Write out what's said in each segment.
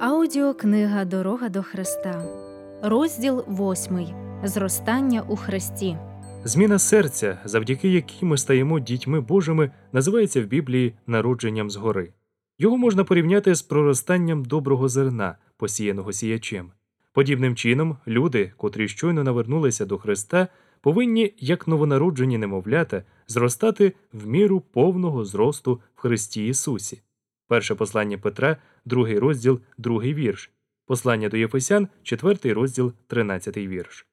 Аудіокнига Дорога до Христа, розділ 8. Зростання у Христі. Зміна серця, завдяки якій ми стаємо дітьми Божими, називається в Біблії народженням згори. Його можна порівняти з проростанням доброго зерна, посіяного сіячем. Подібним чином, люди, котрі щойно навернулися до Христа, повинні, як новонароджені немовлята, зростати в міру повного зросту в Христі Ісусі. Перше послання Петра, другий розділ, другий вірш, послання до Єфесян, четвертий розділ, тринадцятий вірш.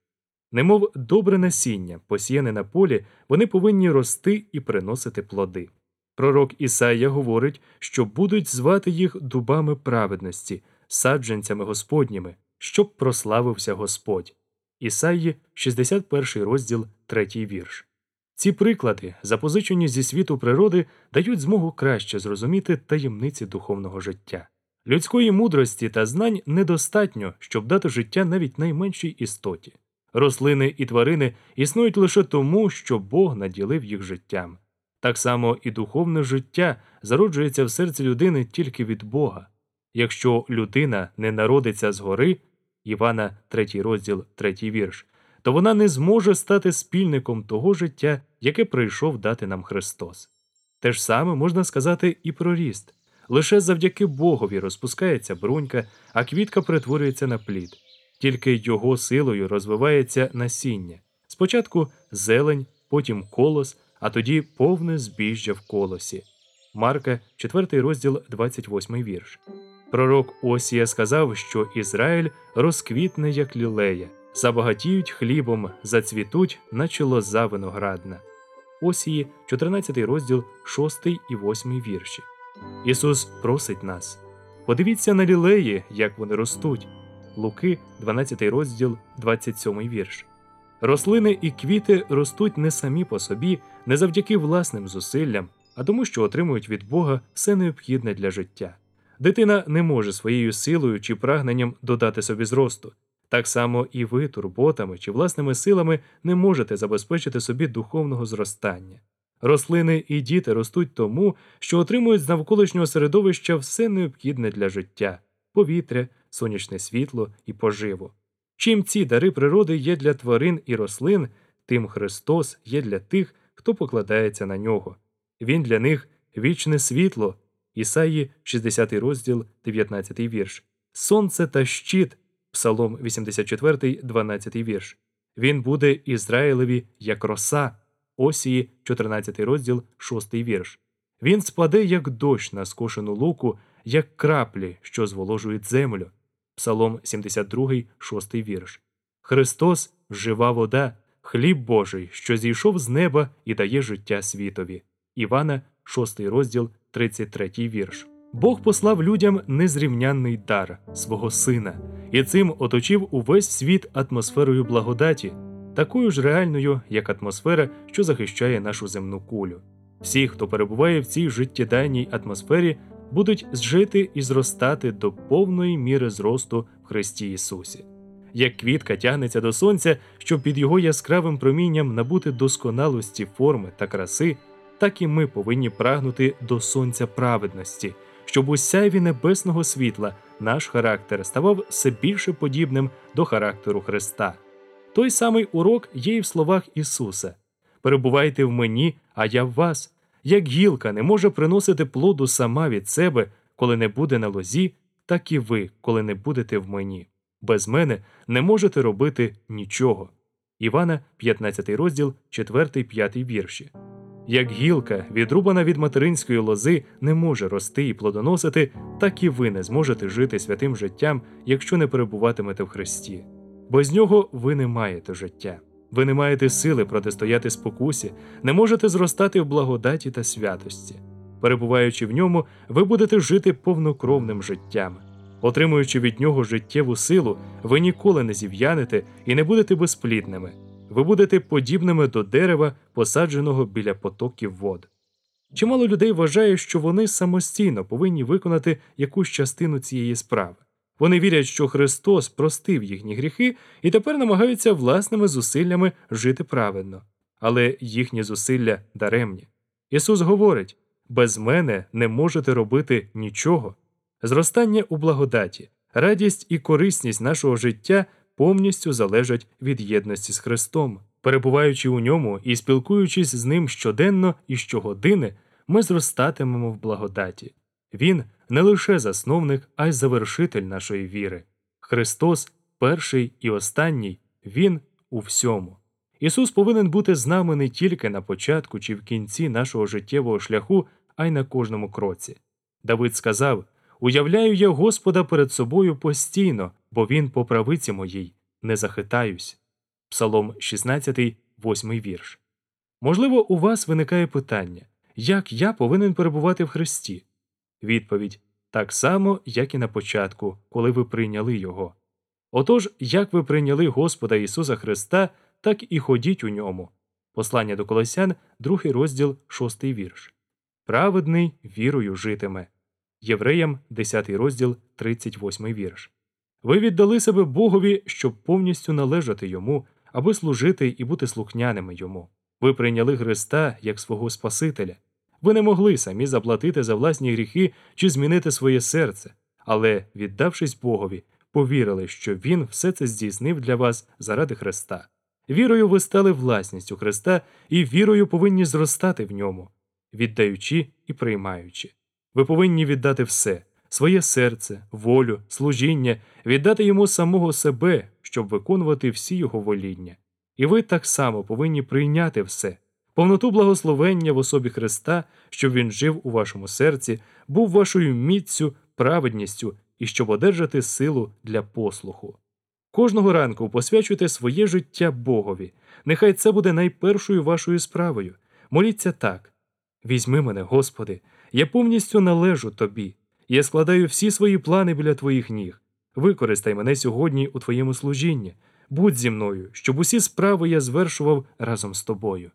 Немов добре насіння, посіяне на полі, вони повинні рости і приносити плоди. Пророк Ісаїя говорить, що будуть звати їх дубами праведності, саджанцями Господніми, щоб прославився Господь. Ісаї, 61 розділ, 3 вірш. Ці приклади, запозичені зі світу природи, дають змогу краще зрозуміти таємниці духовного життя. Людської мудрості та знань недостатньо, щоб дати життя навіть найменшій істоті. Рослини і тварини існують лише тому, що Бог наділив їх життям. Так само і духовне життя зароджується в серці людини тільки від Бога. Якщо людина не народиться згори, Івана, 3 розділ, 3 вірш, то вона не зможе стати спільником того життя, яке прийшов дати нам Христос. Те ж саме можна сказати і про ріст. Лише завдяки Богові розпускається брунька, а квітка перетворюється на плід. Тільки його силою розвивається насіння. Спочатку зелень, потім колос, а тоді повне збіжжя в колосі. Марка, 4 розділ, 28 вірш. Пророк Осія сказав, що Ізраїль розквітне, як лілея, забагатіють хлібом, зацвітуть, наче лоза виноградна. Осії, 14 розділ, 6 і 8 вірші. Ісус просить нас. Подивіться на лілеї, як вони ростуть. Луки, 12 розділ, 27 вірш. Рослини і квіти ростуть не самі по собі, не завдяки власним зусиллям, а тому, що отримують від Бога все необхідне для життя. Дитина не може своєю силою чи прагненням додати собі зросту. Так само і ви турботами чи власними силами не можете забезпечити собі духовного зростання. Рослини і діти ростуть тому, що отримують з навколишнього середовища все необхідне для життя повітря, сонячне світло і поживу. Чим ці дари природи є для тварин і рослин, тим Христос є для тих, хто покладається на нього. Він для них вічне світло. Ісаї, 60 розділ, 19 вірш, Сонце та щит, Псалом 84, 12 вірш. Він буде Ізраїлеві як роса, Осії, 14 розділ, 6 вірш. Він спаде, як дощ на скошену луку, як краплі, що зволожують землю. Псалом 72, 6 вірш. Христос жива вода, хліб Божий, що зійшов з неба і дає життя світові. Івана, 6 розділ, 33 вірш. Бог послав людям незрівнянний дар свого сина, і цим оточив увесь світ атмосферою благодаті, такою ж реальною, як атмосфера, що захищає нашу земну кулю. Всі, хто перебуває в цій життєдайній атмосфері, будуть зжити і зростати до повної міри зросту в Христі Ісусі. Як квітка тягнеться до сонця, щоб під його яскравим промінням набути досконалості форми та краси, так і ми повинні прагнути до сонця праведності, щоб у сяйві небесного світла наш характер ставав все більше подібним до характеру Христа. Той самий урок є і в словах Ісуса перебувайте в мені, а я в вас. Як гілка не може приносити плоду сама від себе, коли не буде на лозі, так і ви, коли не будете в мені. Без мене не можете робити нічого. Івана, 15 розділ, 4, 5 вірші. Як гілка, відрубана від материнської лози, не може рости і плодоносити, так і ви не зможете жити святим життям, якщо не перебуватимете в Христі. Без нього ви не маєте життя. Ви не маєте сили протистояти спокусі, не можете зростати в благодаті та святості. Перебуваючи в ньому, ви будете жити повнокровним життям. Отримуючи від нього життєву силу, ви ніколи не зів'янете і не будете безплідними. Ви будете подібними до дерева, посадженого біля потоків вод. Чимало людей вважає, що вони самостійно повинні виконати якусь частину цієї справи. Вони вірять, що Христос простив їхні гріхи і тепер намагаються власними зусиллями жити праведно, але їхні зусилля даремні. Ісус говорить без мене не можете робити нічого. Зростання у благодаті, Радість і корисність нашого життя повністю залежать від єдності з Христом. Перебуваючи у ньому і спілкуючись з ним щоденно і щогодини, ми зростатимемо в благодаті. Він не лише засновник, а й завершитель нашої віри. Христос перший і останній, Він у всьому. Ісус повинен бути з нами не тільки на початку чи в кінці нашого життєвого шляху, а й на кожному кроці. Давид сказав Уявляю я Господа перед собою постійно, бо Він по правиці моїй, не захитаюсь. Псалом 16, 8 вірш. Можливо, у вас виникає питання, як я повинен перебувати в Христі? Відповідь так само, як і на початку, коли ви прийняли Його. Отож, як ви прийняли Господа Ісуса Христа, так і ходіть у ньому. Послання до Колосян, другий розділ, шостий вірш. Праведний вірою житиме. Євреям, 10 розділ, 38 вірш. Ви віддали себе Богові, щоб повністю належати йому, аби служити і бути слухняними йому. Ви прийняли Христа як свого Спасителя. Ви не могли самі заплатити за власні гріхи чи змінити своє серце, але, віддавшись Богові, повірили, що Він все це здійснив для вас заради Христа. Вірою ви стали власністю Христа і вірою повинні зростати в ньому, віддаючи і приймаючи. Ви повинні віддати все своє серце, волю, служіння, віддати йому самого себе, щоб виконувати всі його воління. І ви так само повинні прийняти все, повноту благословення в особі Христа, щоб він жив у вашому серці, був вашою міццю, праведністю і щоб одержати силу для послуху. Кожного ранку посвячуйте своє життя Богові. Нехай це буде найпершою вашою справою. Моліться так. Візьми мене, Господи, я повністю належу Тобі. Я складаю всі свої плани біля Твоїх ніг. Використай мене сьогодні у Твоєму служінні. Будь зі мною, щоб усі справи я звершував разом з тобою.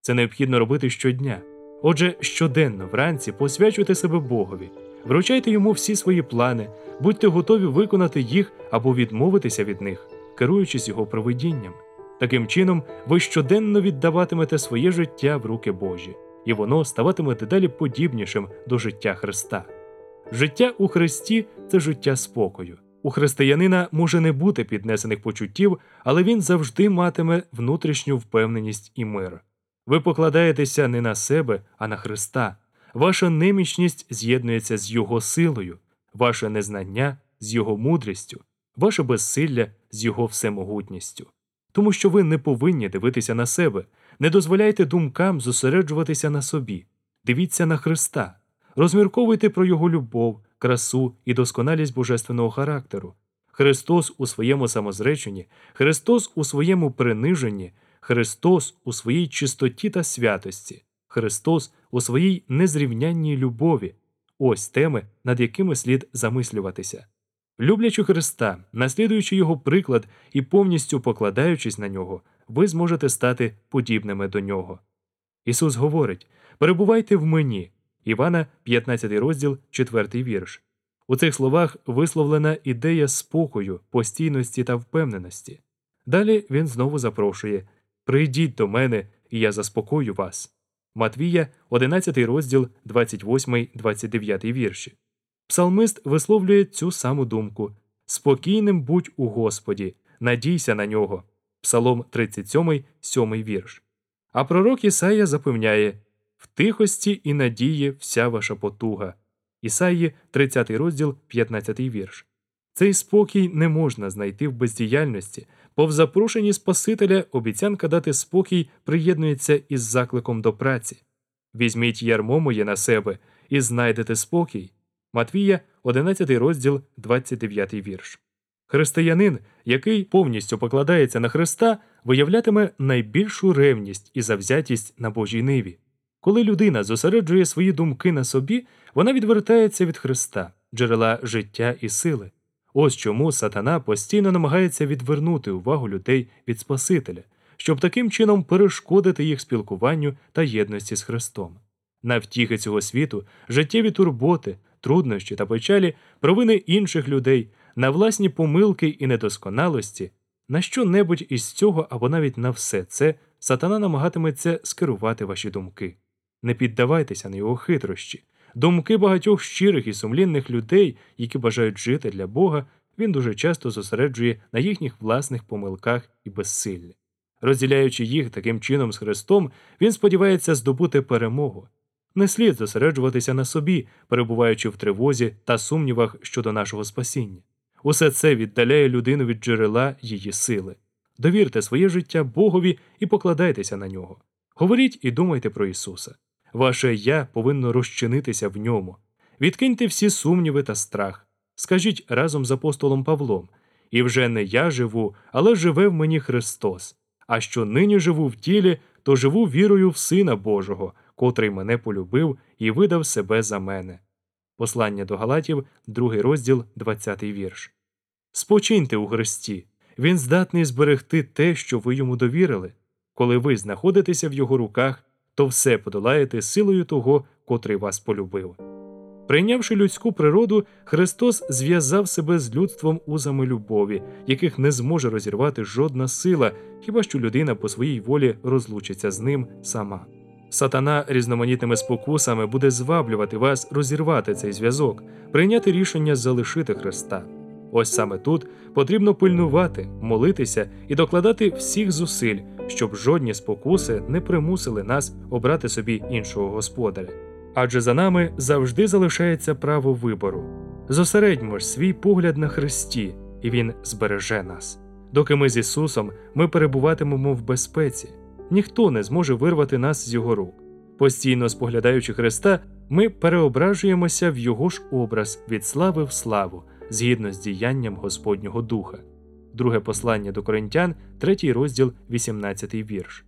Це необхідно робити щодня. Отже, щоденно вранці посвячуйте себе Богові, вручайте йому всі свої плани, будьте готові виконати їх або відмовитися від них, керуючись його провидінням. Таким чином, ви щоденно віддаватимете своє життя в руки Божі, і воно ставатиме дедалі подібнішим до життя Христа. Життя у Христі це життя спокою. У християнина може не бути піднесених почуттів, але він завжди матиме внутрішню впевненість і мир. Ви покладаєтеся не на себе, а на Христа. Ваша немічність з'єднується з Його силою, ваше незнання з Його мудрістю, ваше безсилля з Його всемогутністю. Тому що ви не повинні дивитися на себе, не дозволяйте думкам зосереджуватися на собі, дивіться на Христа, розмірковуйте про Його любов, красу і досконалість божественного характеру. Христос у своєму самозреченні, Христос у своєму приниженні, Христос у своїй чистоті та святості, Христос у своїй незрівнянній любові ось теми, над якими слід замислюватися. Люблячи Христа, наслідуючи Його приклад і повністю покладаючись на нього, ви зможете стати подібними до нього. Ісус говорить перебувайте в мені. Івана, 15 розділ, 4 вірш. У цих словах висловлена ідея спокою, постійності та впевненості. Далі він знову запрошує Прийдіть до мене, і я заспокою вас. Матвія, 11 розділ, 28, 29 вірші. Псалмист висловлює цю саму думку Спокійним будь у Господі, надійся на нього. Псалом 37, 7 вірш. А пророк Ісая запевняє в тихості і надії вся ваша потуга. Ісаї, 30 розділ, 15 вірш. Цей спокій не можна знайти в бездіяльності, бо в запрошенні Спасителя обіцянка дати спокій приєднується із закликом до праці. Візьміть ярмо моє на себе і знайдете спокій. Матвія, 11 розділ, 29 вірш. Християнин, який повністю покладається на Христа, виявлятиме найбільшу ревність і завзятість на Божій ниві. Коли людина зосереджує свої думки на собі, вона відвертається від Христа, джерела життя і сили. Ось чому сатана постійно намагається відвернути увагу людей від Спасителя, щоб таким чином перешкодити їх спілкуванню та єдності з Христом. На втіхи цього світу, життєві турботи, труднощі та печалі, провини інших людей, на власні помилки і недосконалості, на що небудь із цього або навіть на все це сатана намагатиметься скерувати ваші думки. Не піддавайтеся на його хитрощі. Думки багатьох щирих і сумлінних людей, які бажають жити для Бога, він дуже часто зосереджує на їхніх власних помилках і безсиллі. Розділяючи їх таким чином з Христом, він сподівається здобути перемогу. Не слід зосереджуватися на собі, перебуваючи в тривозі та сумнівах щодо нашого спасіння. Усе це віддаляє людину від джерела її сили. Довірте своє життя Богові і покладайтеся на нього. Говоріть і думайте про Ісуса. Ваше я повинно розчинитися в ньому. Відкиньте всі сумніви та страх. Скажіть разом з апостолом Павлом і вже не я живу, але живе в мені Христос. А що нині живу в тілі, то живу вірою в Сина Божого, котрий мене полюбив і видав себе за мене. Послання до Галатів, другий розділ, 20 вірш. Спочиньте у Христі. Він здатний зберегти те, що ви йому довірили. Коли ви знаходитеся в його руках, то все подолаєте силою того, котрий вас полюбив. Прийнявши людську природу, Христос зв'язав себе з людством узами любові, яких не зможе розірвати жодна сила, хіба що людина по своїй волі розлучиться з ним сама. Сатана різноманітними спокусами буде зваблювати вас розірвати цей зв'язок, прийняти рішення залишити Христа. Ось саме тут потрібно пильнувати, молитися і докладати всіх зусиль, щоб жодні спокуси не примусили нас обрати собі іншого господаря. Адже за нами завжди залишається право вибору. Зосередьмо ж свій погляд на Христі, і Він збереже нас. Доки ми з Ісусом, ми перебуватимемо в безпеці, ніхто не зможе вирвати нас з Його рук. Постійно споглядаючи Христа, ми переображуємося в Його ж образ від слави в славу, згідно з діянням Господнього Духа. Друге послання до Коринтян, 3 розділ, 18 вірш.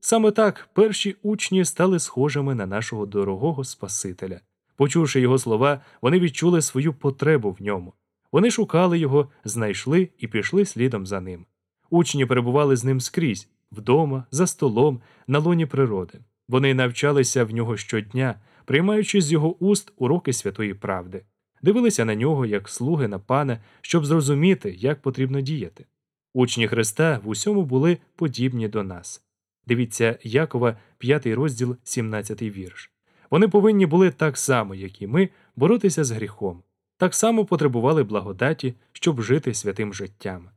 Саме так перші учні стали схожими на нашого дорогого Спасителя. Почувши його слова, вони відчули свою потребу в ньому. Вони шукали його, знайшли і пішли слідом за ним. Учні перебували з ним скрізь вдома, за столом, на лоні природи. Вони навчалися в нього щодня, приймаючи з його уст уроки святої правди, дивилися на нього як слуги на пана, щоб зрозуміти, як потрібно діяти. Учні Христа в усьому були подібні до нас. Дивіться Якова, 5 розділ, 17 вірш. Вони повинні були так само, як і ми, боротися з гріхом, так само потребували благодаті, щоб жити святим життям.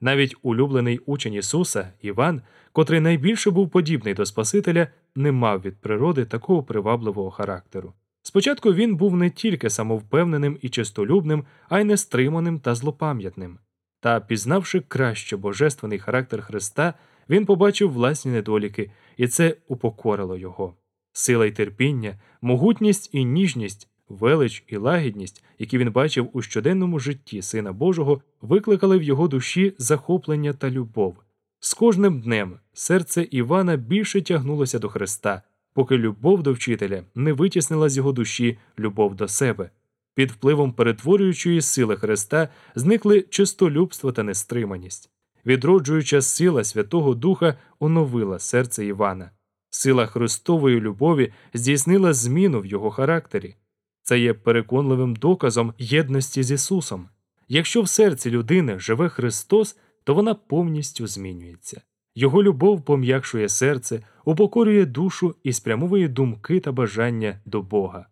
Навіть улюблений учень Ісуса, Іван, котрий найбільше був подібний до Спасителя, не мав від природи такого привабливого характеру. Спочатку він був не тільки самовпевненим і чистолюбним, а й нестриманим та злопам'ятним. Та, пізнавши краще божественний характер Христа, він побачив власні недоліки, і це упокорило його. Сила й терпіння, могутність і ніжність, велич і лагідність, які він бачив у щоденному житті Сина Божого, викликали в його душі захоплення та любов. З кожним днем серце Івана більше тягнулося до Христа, поки любов до вчителя не витіснила з його душі любов до себе. Під впливом перетворюючої сили Христа зникли чистолюбство та нестриманість. Відроджуюча сила Святого Духа оновила серце Івана. Сила Христової любові здійснила зміну в його характері. Це є переконливим доказом єдності з Ісусом. Якщо в серці людини живе Христос, то вона повністю змінюється. Його любов пом'якшує серце, упокорює душу і спрямовує думки та бажання до Бога.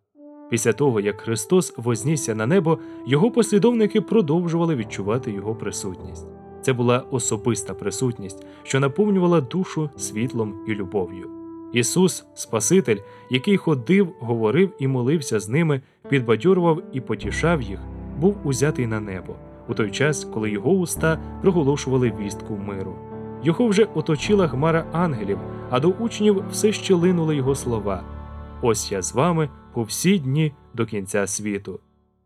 Після того, як Христос вознісся на небо, його послідовники продовжували відчувати його присутність. Це була особиста присутність, що наповнювала душу світлом і любов'ю. Ісус, Спаситель, який ходив, говорив і молився з ними, підбадьорував і потішав їх, був узятий на небо у той час, коли його уста проголошували вістку миру. Його вже оточила хмара ангелів, а до учнів все ще линули його слова. Ось я з вами по всі дні до кінця світу.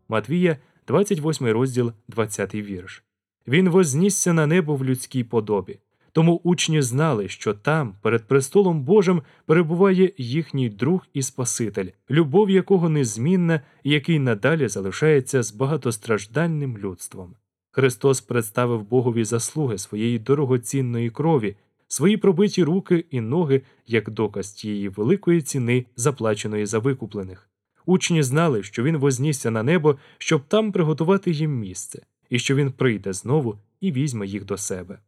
Матвія, 28 розділ, 20 вірш. Він вознісся на небо в людській подобі. Тому учні знали, що там, перед престолом Божим, перебуває їхній друг і Спаситель, любов якого незмінна і який надалі залишається з багатостраждальним людством. Христос представив Богові заслуги своєї дорогоцінної крові, свої пробиті руки і ноги як доказ тієї великої ціни, заплаченої за викуплених. Учні знали, що він вознісся на небо, щоб там приготувати їм місце, і що він прийде знову і візьме їх до себе.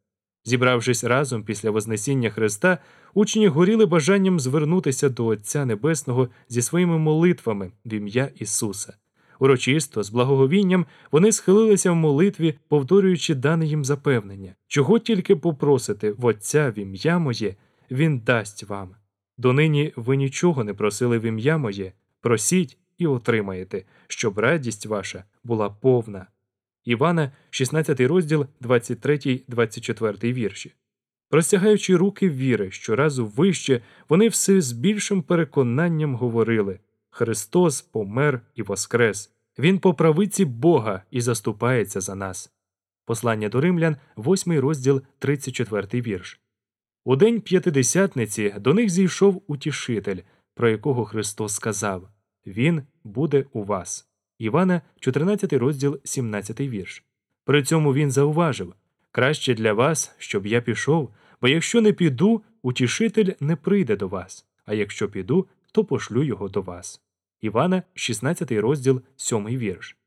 Зібравшись разом після Вознесіння Христа, учні горіли бажанням звернутися до Отця Небесного зі своїми молитвами в ім'я Ісуса. Урочисто, з благоговінням, вони схилилися в молитві, повторюючи дане їм запевнення, чого тільки попросите в Отця в ім'я моє, Він дасть вам. Донині ви нічого не просили в ім'я моє, просіть і отримаєте, щоб радість ваша була повна. Івана, 16 розділ, 23-24 вірші. Простягаючи руки віри щоразу вище, вони все з більшим переконанням говорили Христос помер і воскрес, Він по правиці Бога і заступається за нас. Послання до римлян, 8 розділ, 34 вірш. У день п'ятидесятниці до них зійшов утішитель, про якого Христос сказав Він буде у вас. Івана, 14 розділ, 17 вірш. При цьому він зауважив краще для вас, щоб я пішов, бо якщо не піду, утішитель не прийде до вас, а якщо піду, то пошлю його до вас. Івана, 16 розділ, 7 вірш.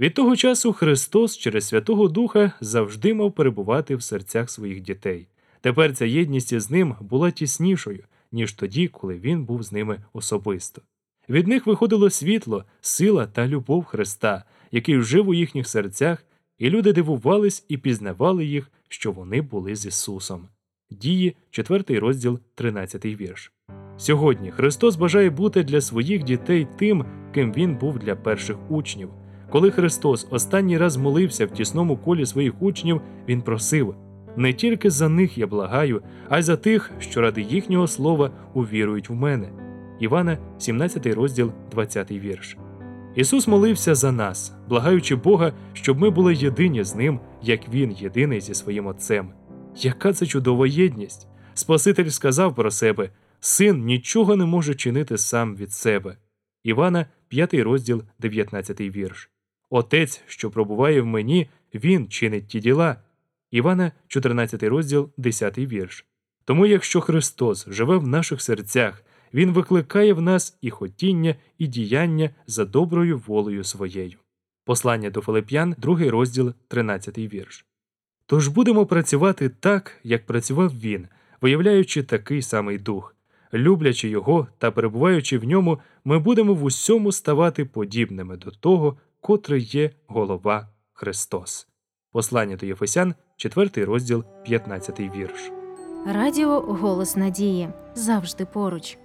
Від того часу Христос через Святого Духа завжди мав перебувати в серцях своїх дітей. Тепер ця єдність із ним була тіснішою, ніж тоді, коли він був з ними особисто. Від них виходило світло, сила та любов Христа, який жив у їхніх серцях, і люди дивувались і пізнавали їх, що вони були з Ісусом. Дії, 4 розділ, 13 вірш. Сьогодні Христос бажає бути для своїх дітей тим, ким Він був для перших учнів. Коли Христос останній раз молився в тісному колі своїх учнів, Він просив не тільки за них я благаю, а й за тих, що ради їхнього слова увірують в мене. Івана, 17 розділ, 20 вірш. Ісус молився за нас, благаючи Бога, щоб ми були єдині з Ним, як Він єдиний зі своїм Отцем. Яка це чудова єдність! Спаситель сказав про себе Син нічого не може чинити сам від себе. Івана, 5 розділ, 19 вірш. Отець, що пробуває в мені, Він чинить ті діла. Івана, 14 розділ, 10 вірш. Тому, якщо Христос живе в наших серцях, Він викликає в нас і хотіння, і діяння за доброю волею своєю. Послання до Филип'ян, 2 розділ, 13 вірш. Тож будемо працювати так, як працював він, виявляючи такий самий дух. Люблячи його та перебуваючи в ньому, ми будемо в усьому ставати подібними до того, котрий є голова Христос. Послання до Єфесян, 4 розділ, 15 вірш. Радіо Голос Надії завжди поруч.